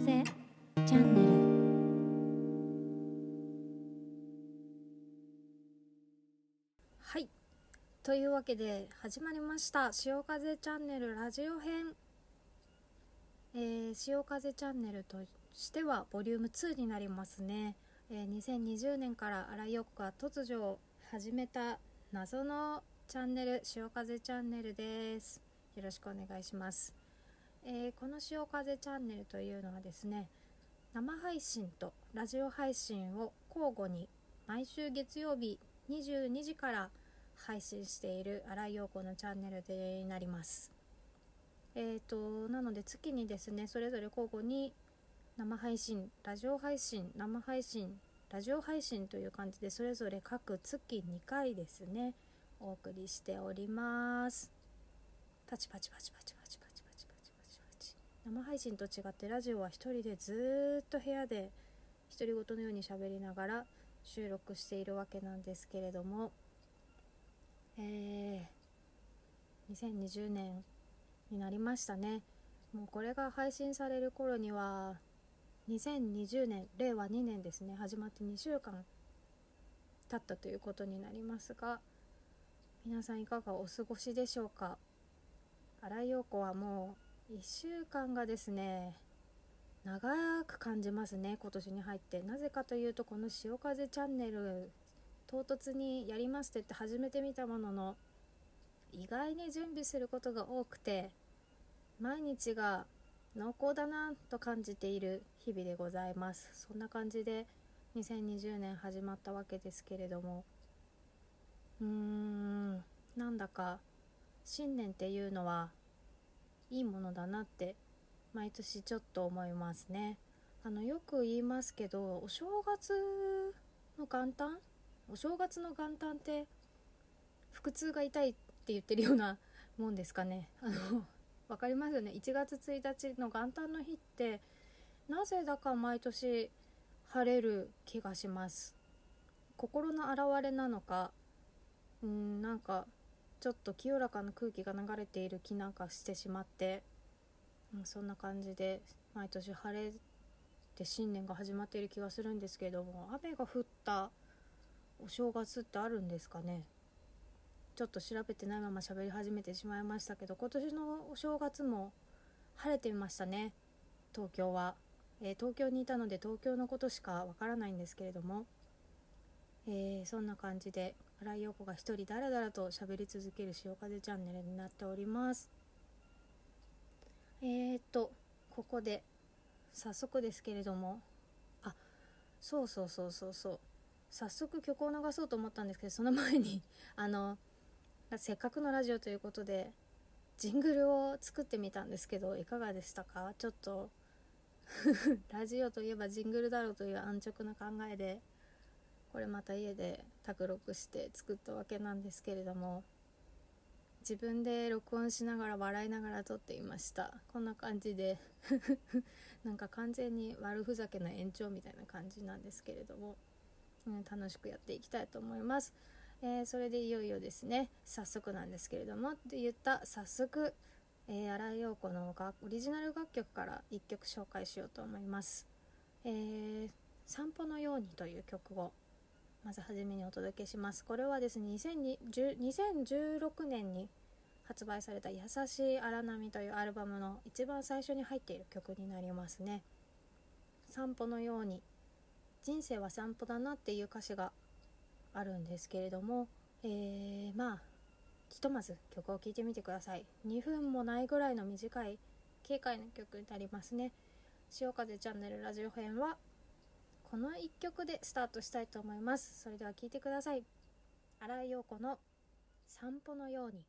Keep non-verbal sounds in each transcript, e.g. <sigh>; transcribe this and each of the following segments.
風チャンネル。はい。というわけで始まりました。潮風チャンネルラジオ編。えー、潮風チャンネルとしてはボリューム2になりますね、えー、2020年から荒井陽子が突如始めた謎のチャンネル潮風チャンネルです。よろしくお願いします。えー、この潮風チャンネルというのはですね生配信とラジオ配信を交互に毎週月曜日22時から配信している新井陽子のチャンネルでなります。えーと、なので月にですねそれぞれ交互に生配信ラジオ配信生配信ラジオ配信という感じでそれぞれ各月2回ですねお送りしておりますパチパチパチパチ生配信と違ってラジオは一人でずっと部屋で独り言のように喋りながら収録しているわけなんですけれども。えー、2020年になりましたね。もうこれが配信される頃には2020年令和2年ですね。始まって2週間経ったということになりますが皆さんいかがお過ごしでしょうか。新井陽子はもう1週間がですね長く感じますね今年に入って。なぜかというとこの「潮風チャンネル」唐突にやりますと言って始めてみたものの意外に準備することが多くて毎日が濃厚だなと感じている日々でございます。そんな感じで2020年始まったわけですけれどもうーんなんだか新年っていうのはいいものだなって毎年ちょっと思いますね。あのよく言いますけどお正月の元旦お正月の元旦って腹痛が痛いって言ってるような <laughs> もんですかね。あの分かりますよね。1月1日の元旦の日ってなぜだか毎年晴れる気がします。心の表れなのかうんなんかちょっと清らかな空気が流れている気なんかしてしまって、うん、そんな感じで毎年晴れて新年が始まっている気がするんですけれども雨が降ったお正月ってあるんですかね？ちょっと調べてないまま喋り始めてしまいましたけど今年のお正月も晴れてましたね東京は、えー、東京にいたので東京のことしかわからないんですけれどもえー、そんな感じで新井陽子が一人だらだらと喋り続ける潮風チャンネルになっております。えー、っとここで早速ですけれどもあそうそうそうそうそう。早速曲を流そうと思ったんですけどその前に <laughs> あのせっかくのラジオということでジングルを作ってみたんですけどいかがでしたか？ちょっと <laughs> ラジオといえばジングルだろうという安直な考えでこれまた家で卓録して作ったわけなんですけれども自分で録音しながら笑いながら撮っていました。こんな感じで <laughs> なんか完全に悪ふざけな延長みたいな感じなんですけれども、うん、楽しくやっていきたいと思います、えー、それでいよいよですね。早速なんですけれどもって言った早速、えー、新井陽子のオリジナル楽曲から1曲紹介しようと思います。えー、散歩のようにという曲をまずはじめにお届けします。これはですね2016年に発売された「優しい荒波」というアルバムの一番最初に入っている曲になりますね。散歩のように人生は散歩だなっていう歌詞があるんですけれども、えー、まあひとまず曲を聴いてみてください。2分もないぐらいの短い軽快な曲になりますね。潮風チャンネルラジオ編はこの1曲でスタートしたいと思います。それでは聴いてください。新井陽子の散歩のように。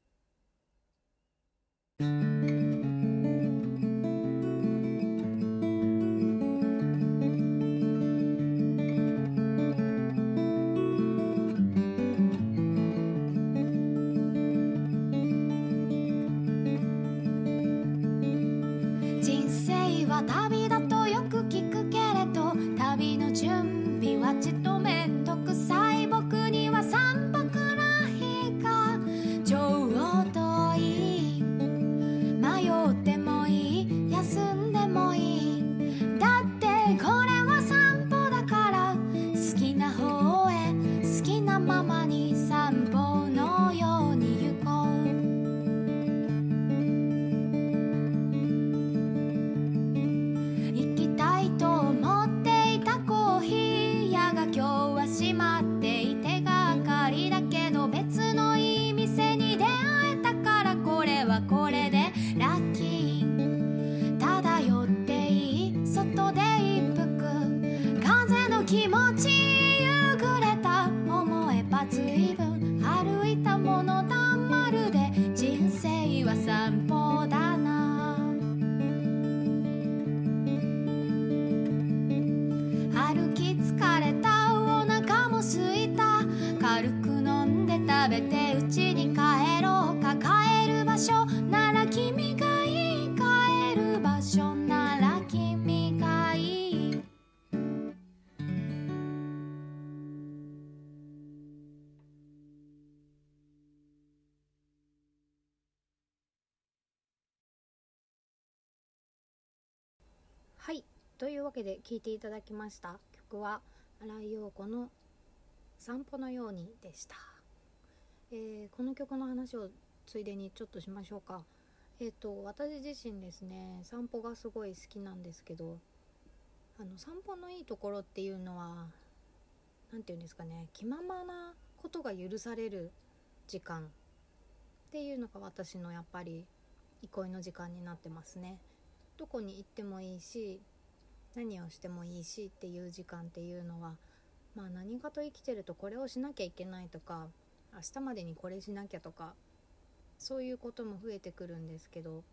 というわけで聴いていただきました。曲は新井陽子の「散歩のように」でした、えーこの曲の話をついでにちょっとしましょうか。えっ、と私自身ですね散歩がすごい好きなんですけどあの散歩のいいところっていうのは何て言うんですかね気ままなことが許される時間っていうのが私のやっぱり憩いの時間になってますね。どこに行ってもいいし何をしてもいいしっていう時間っていうのはまあ何かと生きてるとこれをしなきゃいけないとか明日までにこれしなきゃとかそういうことも増えてくるんですけど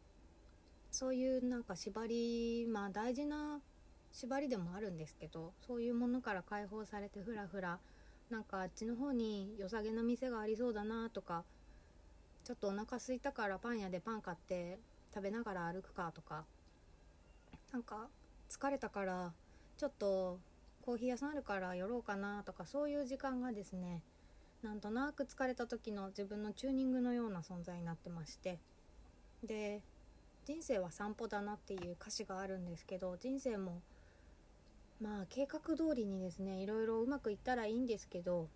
そういうなんか縛りまあ大事な縛りでもあるんですけどそういうものから解放されてふらふらなんかあっちの方に良さげな店がありそうだなとかちょっとお腹空いたからパン屋でパン買って食べながら歩くかとかなんか疲れたからちょっとコーヒー屋さんあるから寄ろうかなとかそういう時間がですねなんとなく疲れた時の自分のチューニングのような存在になってまして。で人生は散歩だなっていう歌詞があるんですけど人生もまあ計画通りにですねいろいろうまくいったらいいんですけど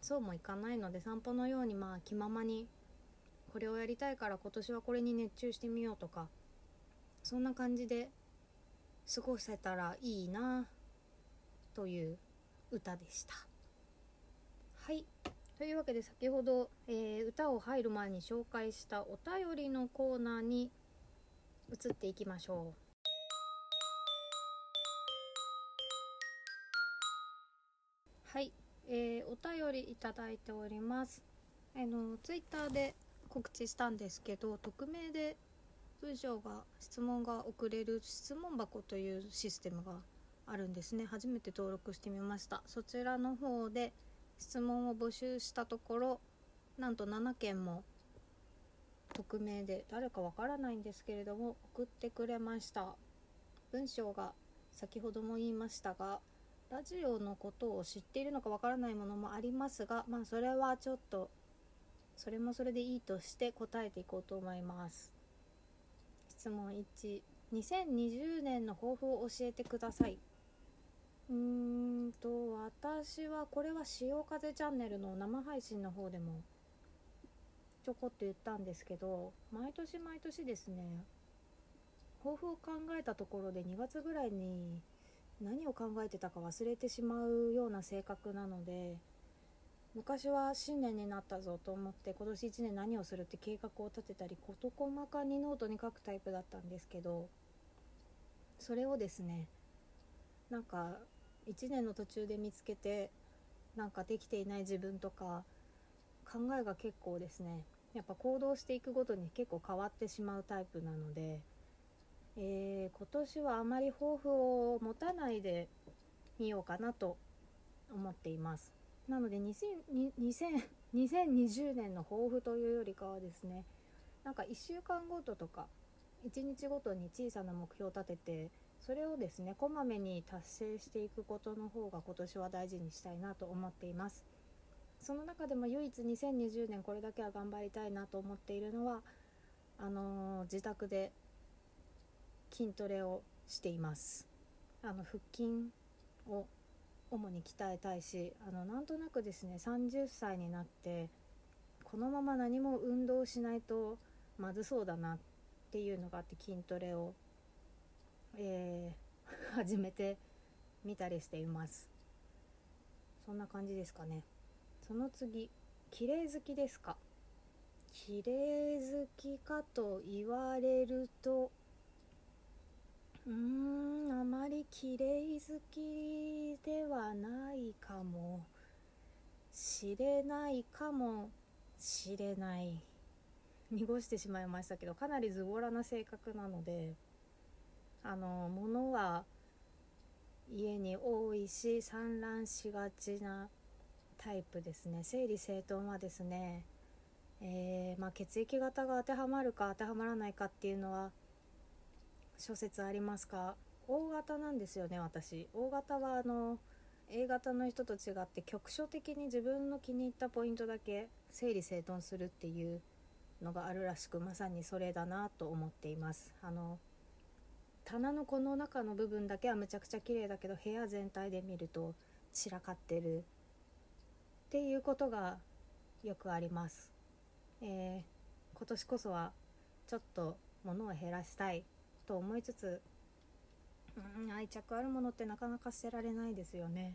そうもいかないので散歩のようにまあ気ままにこれをやりたいから今年はこれに熱中してみようとかそんな感じで過ごせたらいいなという歌でした。はい。というわけで先ほど、えー歌を入る前に紹介したお便りのコーナーに移っていきましょう。はい、えーお便りいただいております。あのツイッターで告知したんですけど匿名で文章が質問が送れる質問箱というシステムがあるんですね。初めて登録してみました。そちらの方で質問を募集したところなんと7件も匿名で誰かわからないんですけれども送ってくれました。文章が先ほども言いましたがラジオのことを知っているのかわからないものもありますがまあそれはちょっとそれもそれでいいとして答えていこうと思います。質問12020年の抱負を教えてください。うーんと私はこれは潮風チャンネルの生配信の方でもちょこっと言ったんですけど毎年毎年ですね抱負を考えたところで2月ぐらいに何を考えてたか忘れてしまうような性格なので昔は新年になったぞと思って今年1年何をするって計画を立てたり事細かにノートに書くタイプだったんですけどそれをですねなんか1年の途中で見つけてなんかできていない自分とか考えが結構ですねやっぱ行動していくごとに結構変わってしまうタイプなので、えー今年はあまり抱負を持たないでみようかなと思っています。なので2020年の抱負というよりかはですねなんか1週間ごととか1日ごとに小さな目標を立ててそれをですねこまめに達成していくことの方が今年は大事にしたいなと思っています。その中でも唯一2020年これだけは頑張りたいなと思っているのはあのー自宅で筋トレをしています。あの腹筋を主に鍛えたいしあのなんとなくですね30歳になってこのまま何も運動しないとまずそうだなっていうのがあって筋トレを、えー <laughs> 始めてみたりしています。そんな感じですかね。その次綺麗好きですか？綺麗好きかと言われるとうーんあまり綺麗好きではないかも。しれないかも。しれない。濁してしまいましたけどかなりズボラな性格なのであの物は家に多いし散乱しがちなタイプですね。整理整頓はですね、えー、まあ、血液型が当てはまるか当てはまらないかっていうのは諸説ありますか？O 型なんですよね私。O 型はあの A 型の人と違って局所的に自分の気に入ったポイントだけ整理整頓するっていうのがあるらしくまさにそれだなと思っています。あの棚のこの中の部分だけはむちゃくちゃ綺麗だけど部屋全体で見ると散らかってるっていうことがよくあります、えー、今年こそはちょっと物を減らしたいと思いつつうん愛着あるものってなかなか捨てられないですよね。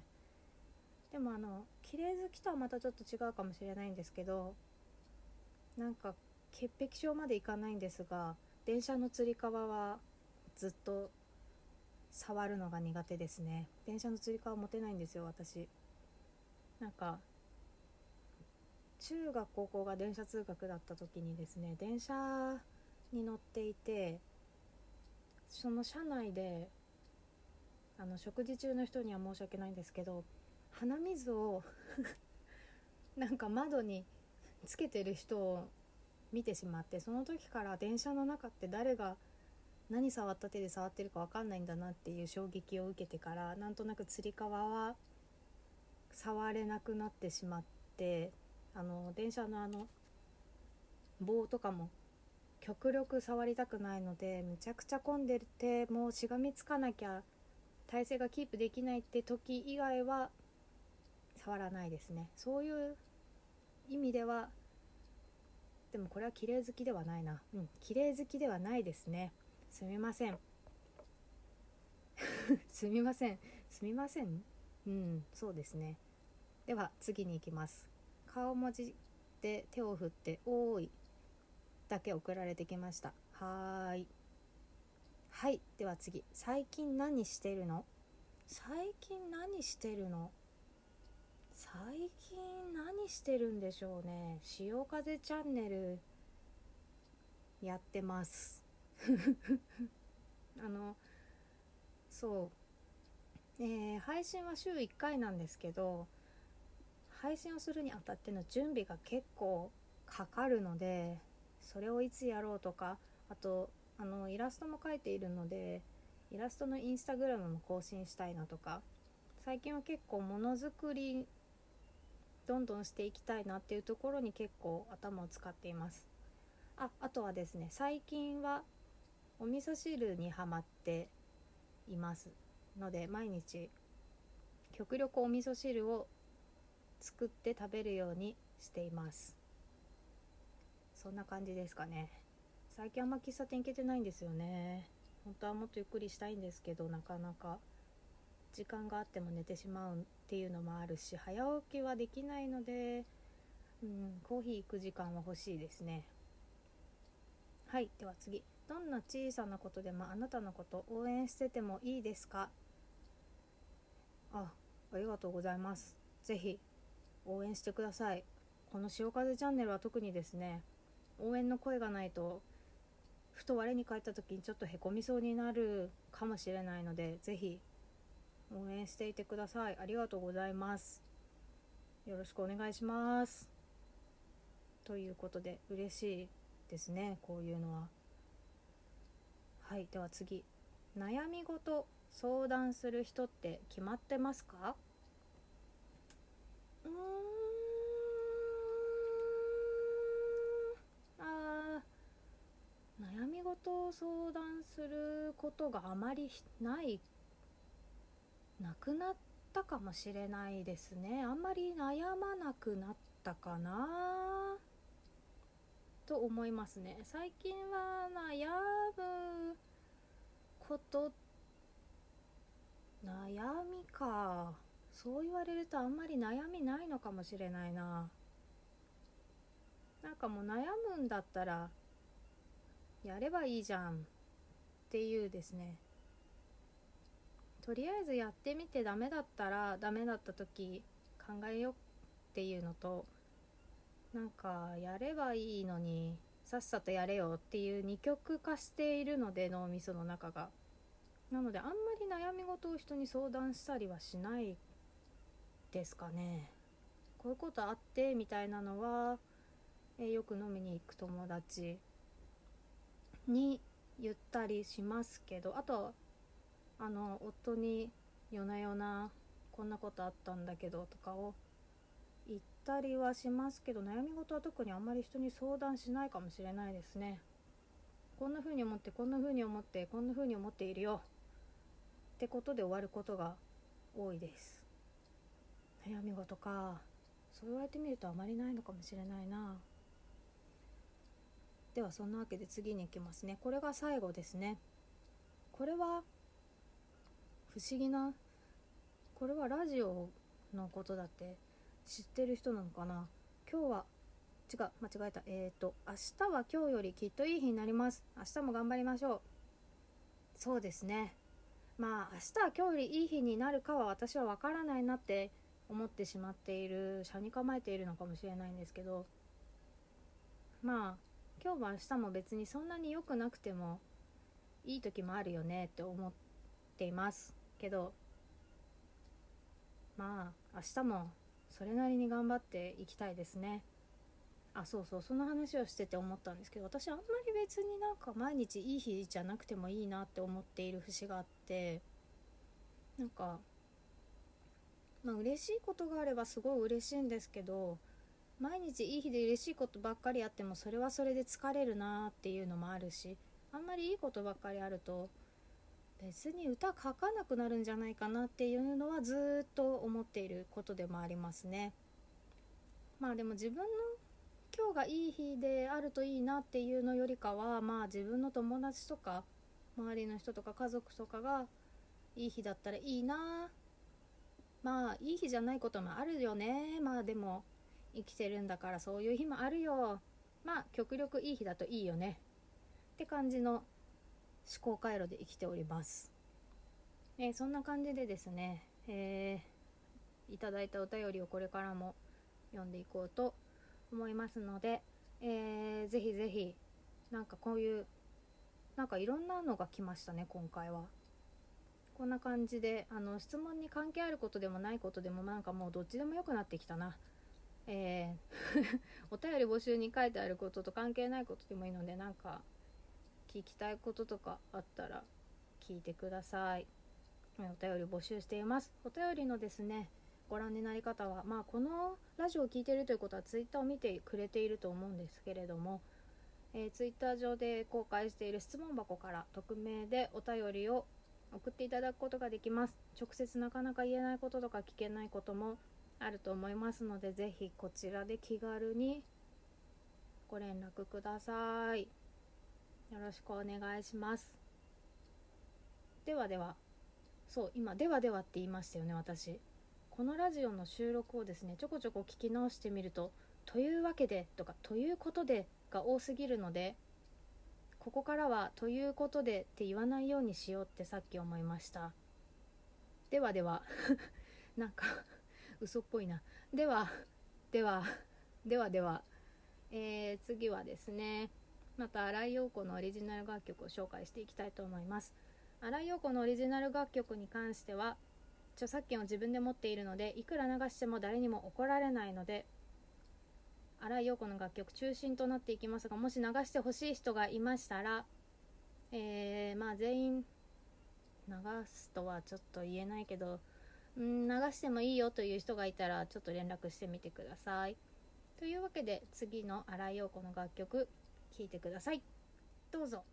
でもあの綺麗好きとはまたちょっと違うかもしれないんですけどなんか潔癖症までいかないんですが電車のつり革はずっと触るのが苦手ですね。電車のつり革持てないんですよ私。なんか中学高校が電車通学だった時にですね電車に乗っていてその車内であの食事中の人には申し訳ないんですけど鼻水を <laughs> なんか窓につけてる人を見てしまってその時から電車の中って誰が何触った手で触ってるか分かんないんだなっていう衝撃を受けてからなんとなくつり革は触れなくなってしまってあの電車のあの棒とかも極力触りたくないのでむちゃくちゃ混んでてもうしがみつかなきゃ体勢がキープできないって時以外は触らないですね。そういう意味ではでもこれは綺麗好きではないな。うん綺麗好きではないですね。すみません。<laughs> すみません。すみません？うんそうですね。では次に行きます。顔文字で手を振って「おーい」だけ送られてきました。はーい。はい。では次。最近何してるの？最近何してるの？最近何してるんでしょうね。潮風チャンネルやってます。<laughs> あのそう、えー、配信は週1回なんですけど配信をするにあたっての準備が結構かかるのでそれをいつやろうとかあとあのイラストも描いているのでイラストのインスタグラムも更新したいなとか最近は結構ものづくりどんどんしていきたいなっていうところに結構頭を使っています。ああとはですね最近はお味噌汁にはまっていますので毎日極力お味噌汁を作って食べるようにしています。そんな感じですかね。最近あんま喫茶店行けてないんですよね。本当はもっとゆっくりしたいんですけどなかなか。時間があっても寝てしまうっていうのもあるし早起きはできないので、うん、コーヒー行く時間は欲しいですね。はいでは次。どんな小さなことでもあなたのこと応援しててもいいですか？あありがとうございます。是非応援してください。この潮風チャンネルは特にですね応援の声がないとふと我に返った時にちょっとへこみそうになるかもしれないので是非応援していてください。ありがとうございます。よろしくお願いします。ということで嬉しいですねこういうのは。はいでは次。悩み事相談する人って決まってますか？うーん。悩み事を相談することがあまりないなくなったかもしれないですね。あんまり悩まなくなったかな？と思いますね。最近は悩むこと悩みか。そう言われるとあんまり悩みないのかもしれないな。なんかもう悩むんだったらやればいいじゃんっていうですね。とりあえずやってみてダメだったらダメだった時考えようっていうのとなんかやればいいのにさっさとやれよっていう二極化しているので脳みその中が。なのであんまり悩み事を人に相談したりはしないですかね。こういうことあってみたいなのは、え、よく飲みに行く友達。に言ったりしますけどあとあの夫に夜な夜なこんなことあったんだけどとかを言ったりはしますけど悩み事は特にあんまり人に相談しないかもしれないですね。こんな風に思ってこんな風に思ってこんな風に思っているよ。ってことで終わることが多いです。悩み事か。そう言われてみるとあまりないのかもしれないな。ではそんなわけで次に行きますね。これが最後ですね。これは不思議なこれはラジオのことだって知ってる人なのかな？今日は違う間違えた。えっ、ー、と明日は今日よりきっといい日になります。明日も頑張りましょう。そうですね。まあ明日は今日よりいい日になるかは私は分からないなって思ってしまっている車に構えているのかもしれないんですけど。まあ今日も明日も別にそんなに良くなくてもいい時もあるよねって思っていますけどまあ明日もそれなりに頑張っていきたいですね。あそうそうその話をしてて思ったんですけど私あんまり別になんか毎日いい日じゃなくてもいいなって思っている節があってなんかまあ嬉しいことがあればすごい嬉しいんですけど毎日いい日で嬉しいことばっかりあってもそれはそれで疲れるなっていうのもあるしあんまりいいことばっかりあると別に歌書かなくなるんじゃないかなっていうのはずっと思っていることでもありますね。まあでも自分の今日がいい日であるといいなっていうのよりかはまあ自分の友達とか周りの人とか家族とかがいい日だったらいいなまあいい日じゃないこともあるよねまあでも生きてるんだからそういう日もあるよ。まあ極力いい日だといいよね。って感じの思考回路で生きております、えー、そんな感じでですね、えー、いただいたお便りをこれからも読んでいこうと思いますので、えー、ぜひぜひなんかこういうなんかいろんなのが来ましたね今回は。こんな感じであの質問に関係あることでもないことでもなんかもうどっちでもよくなってきたな。えー <laughs> お便り募集に書いてあることと関係ないことでもいいのでなんか聞きたいこととかあったら聞いてください。お便り募集しています。お便りのですねご覧になり方は、まあ、このラジオを聴いているということは Twitter を見てくれていると思うんですけれども、えー、Twitter 上で公開している質問箱から匿名でお便りを送っていただくことができます。直接なかなか言えないこととか聞けないこともあると思いますのでぜひこちらで気軽にご連絡ください。よろしくお願いします。ではでは。そう今ではではって言いましたよね私。このラジオの収録をですねちょこちょこ聞き直してみると「というわけで」とか「ということで」が多すぎるのでここからは「ということで」って言わないようにしようってさっき思いました。ではでは。<laughs> なんか嘘っぽいな。ではではではでは。えー、次はですねまた新井陽子のオリジナル楽曲を紹介していきたいと思います。新井陽子のオリジナル楽曲に関しては著作権を自分で持っているのでいくら流しても誰にも怒られないので新井陽子の楽曲中心となっていきますがもし流してほしい人がいましたら、えー、まあ全員流すとはちょっと言えないけどん流してもいいよという人がいたらちょっと連絡してみてください。というわけで次の新井陽子の楽曲聴いてください。どうぞ。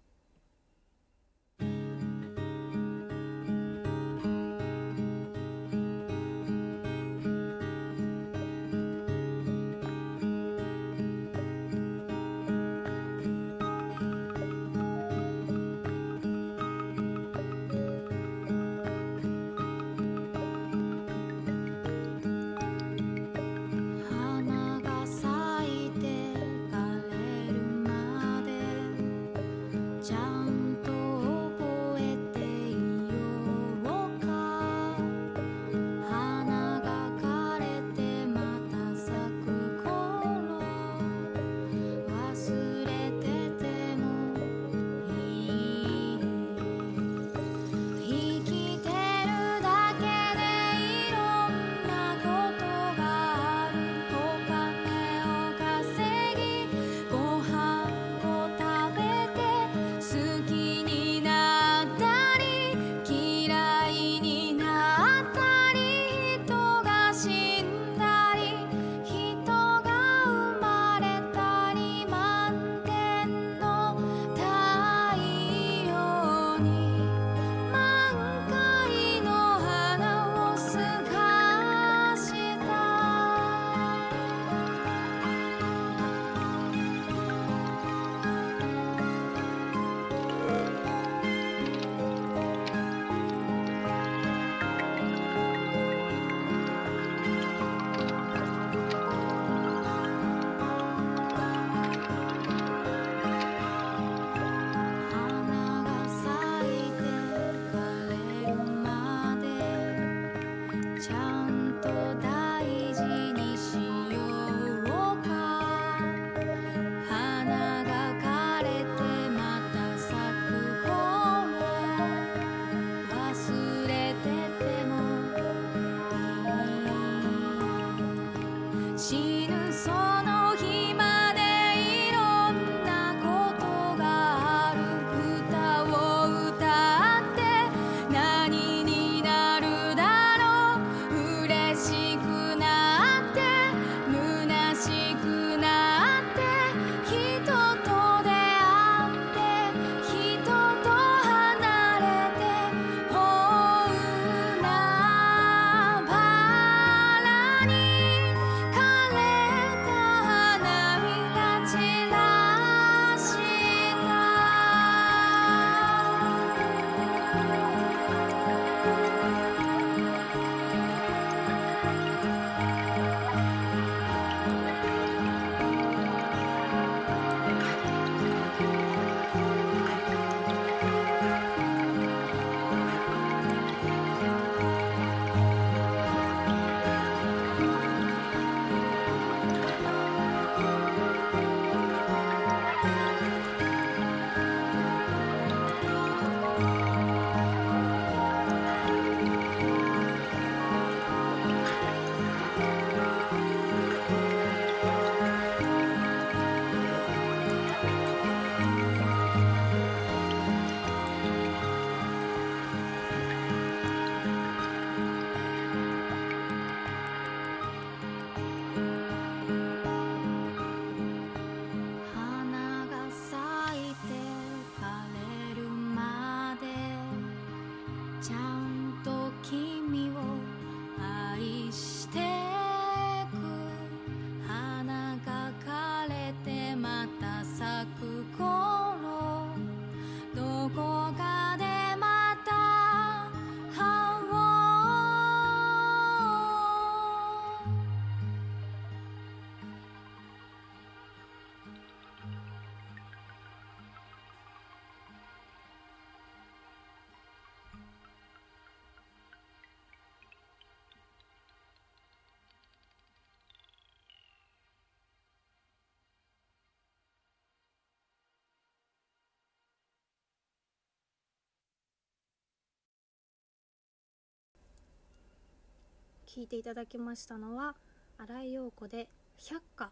聴いていただきましたのは新井陽子で「百花」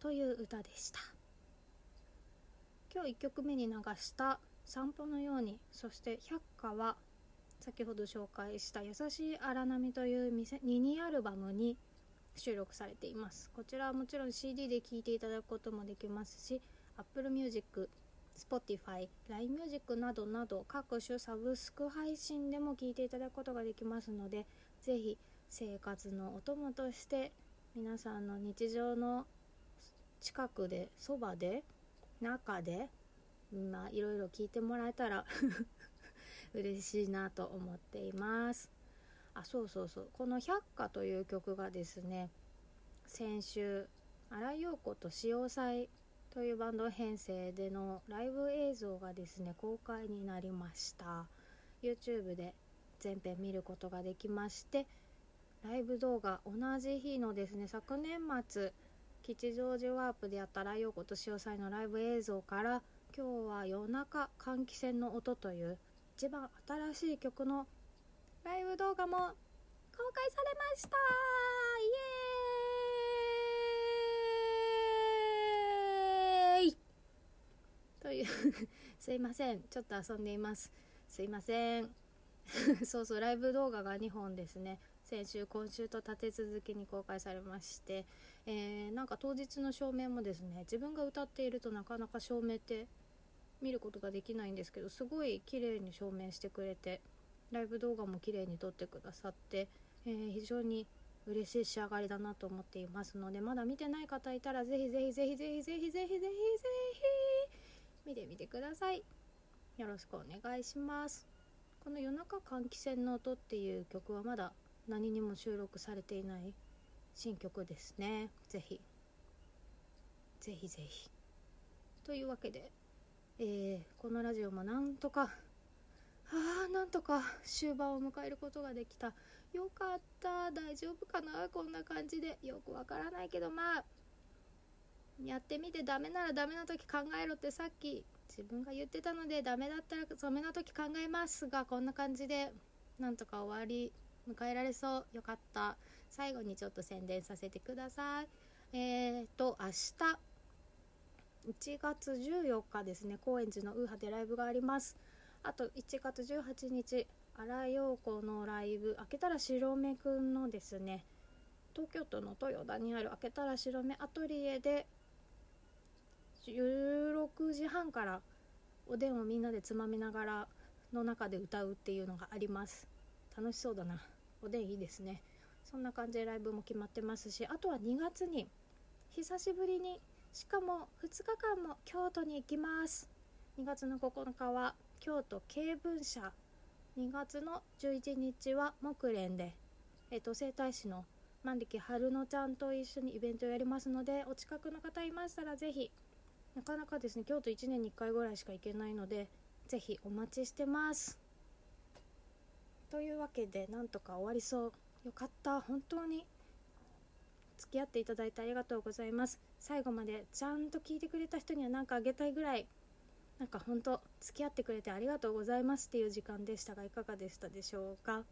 という歌でした。今日1曲目に流した「散歩のように」そして「百花」は先ほど紹介した「優しい荒波」というミニアルバムに収録されています。こちらはもちろん CD で聴いていただくこともできますし Apple Music Spotify、LINE Music などなど各種サブスク配信でも聴いていただくことができますのでぜひ生活のお供として皆さんの日常の近くでそばで中でまあいろいろ聞いてもらえたら <laughs> 嬉しいなと思っています。あそうそうそう。この「百花」という曲がですね先週新井陽子と潮祭というバンド編成でのライブ映像がですね公開になりました。YouTube で全編見ることができましてライブ動画同じ日のですね昨年末吉祥寺ワープでやったライオコと潮祭のライブ映像から今日は夜中換気扇の音という一番新しい曲のライブ動画も公開されました。イエーイ。という <laughs> すいません。ちょっと遊んでいます。すいません。<laughs> そうそうライブ動画が2本ですね。先週今週と立て続けに公開されまして、えー、なんか当日の照明もですね自分が歌っているとなかなか照明って見ることができないんですけどすごい綺麗に照明してくれてライブ動画も綺麗に撮ってくださって、えー、非常に嬉しい仕上がりだなと思っていますのでまだ見てない方いたらぜひぜひぜひぜひぜひぜひぜひぜひ見てみてくださいよろしくお願いしますこの夜中換気扇の音っていう曲はまだ何にも収録されていない新曲ですね。ぜひ。ぜひぜひ。というわけで、えー、このラジオもなんとかあーなんとか終盤を迎えることができた。よかった。大丈夫かな？こんな感じで。よくわからないけどまあやってみてダメならダメな時考えろって。さっき自分が言ってたのでダメだったらダメな時考えますがこんな感じでなんとか終わり。迎えられそう。よかった。最後にちょっと宣伝させてください。えーと明日。1月14日ですね。高円寺のウーハでライブがあります。あと1月18日荒井陽子のライブ。開けたら白目くんのですね。東京都の豊田にある開けたら白目アトリエで16時半からおでんをみんなでつまみながらの中で歌うっていうのがあります。楽しそうだな。おでんいいですね。そんな感じでライブも決まってますしあとは2月に久しぶりにしかも2日間も京都に行きます。2月の9日は京都慶文社。2月の11日は木蓮で、えーと、整体師の万力春乃ちゃんと一緒にイベントをやりますのでお近くの方いましたらぜひなかなかですね京都1年に1回ぐらいしか行けないのでぜひお待ちしてます。というわけでなんとか終わりそう。よかった。本当に。付き合っていただいてありがとうございます。最後までちゃんと聞いてくれた人には何かあげたいぐらい。なんか本当付き合ってくれてありがとうございますっていう時間でしたがいかがでしたでしょうか？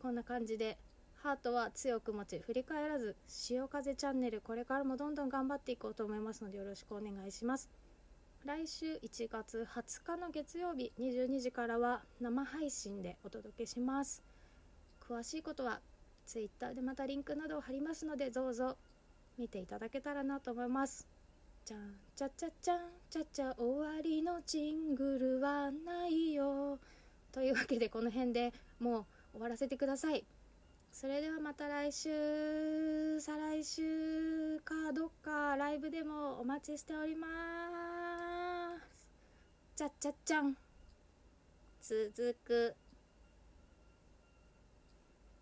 こんな感じでハートは強く持ち振り返らず潮風チャンネル。これからもどんどん頑張っていこうと思いますのでよろしくお願いします。来週1月20日の月曜日22時からは生配信でお届けします。詳しいことは Twitter でまたリンクなどを貼りますのでどうぞ見ていただけたらなと思います。じゃんちゃちゃちゃんちゃちゃ終わりのジングルはないよ。というわけでこの辺でもう終わらせてください。それではまた来週再来週かどっかライブでもお待ちしております。ちゃっちゃっちゃん。続く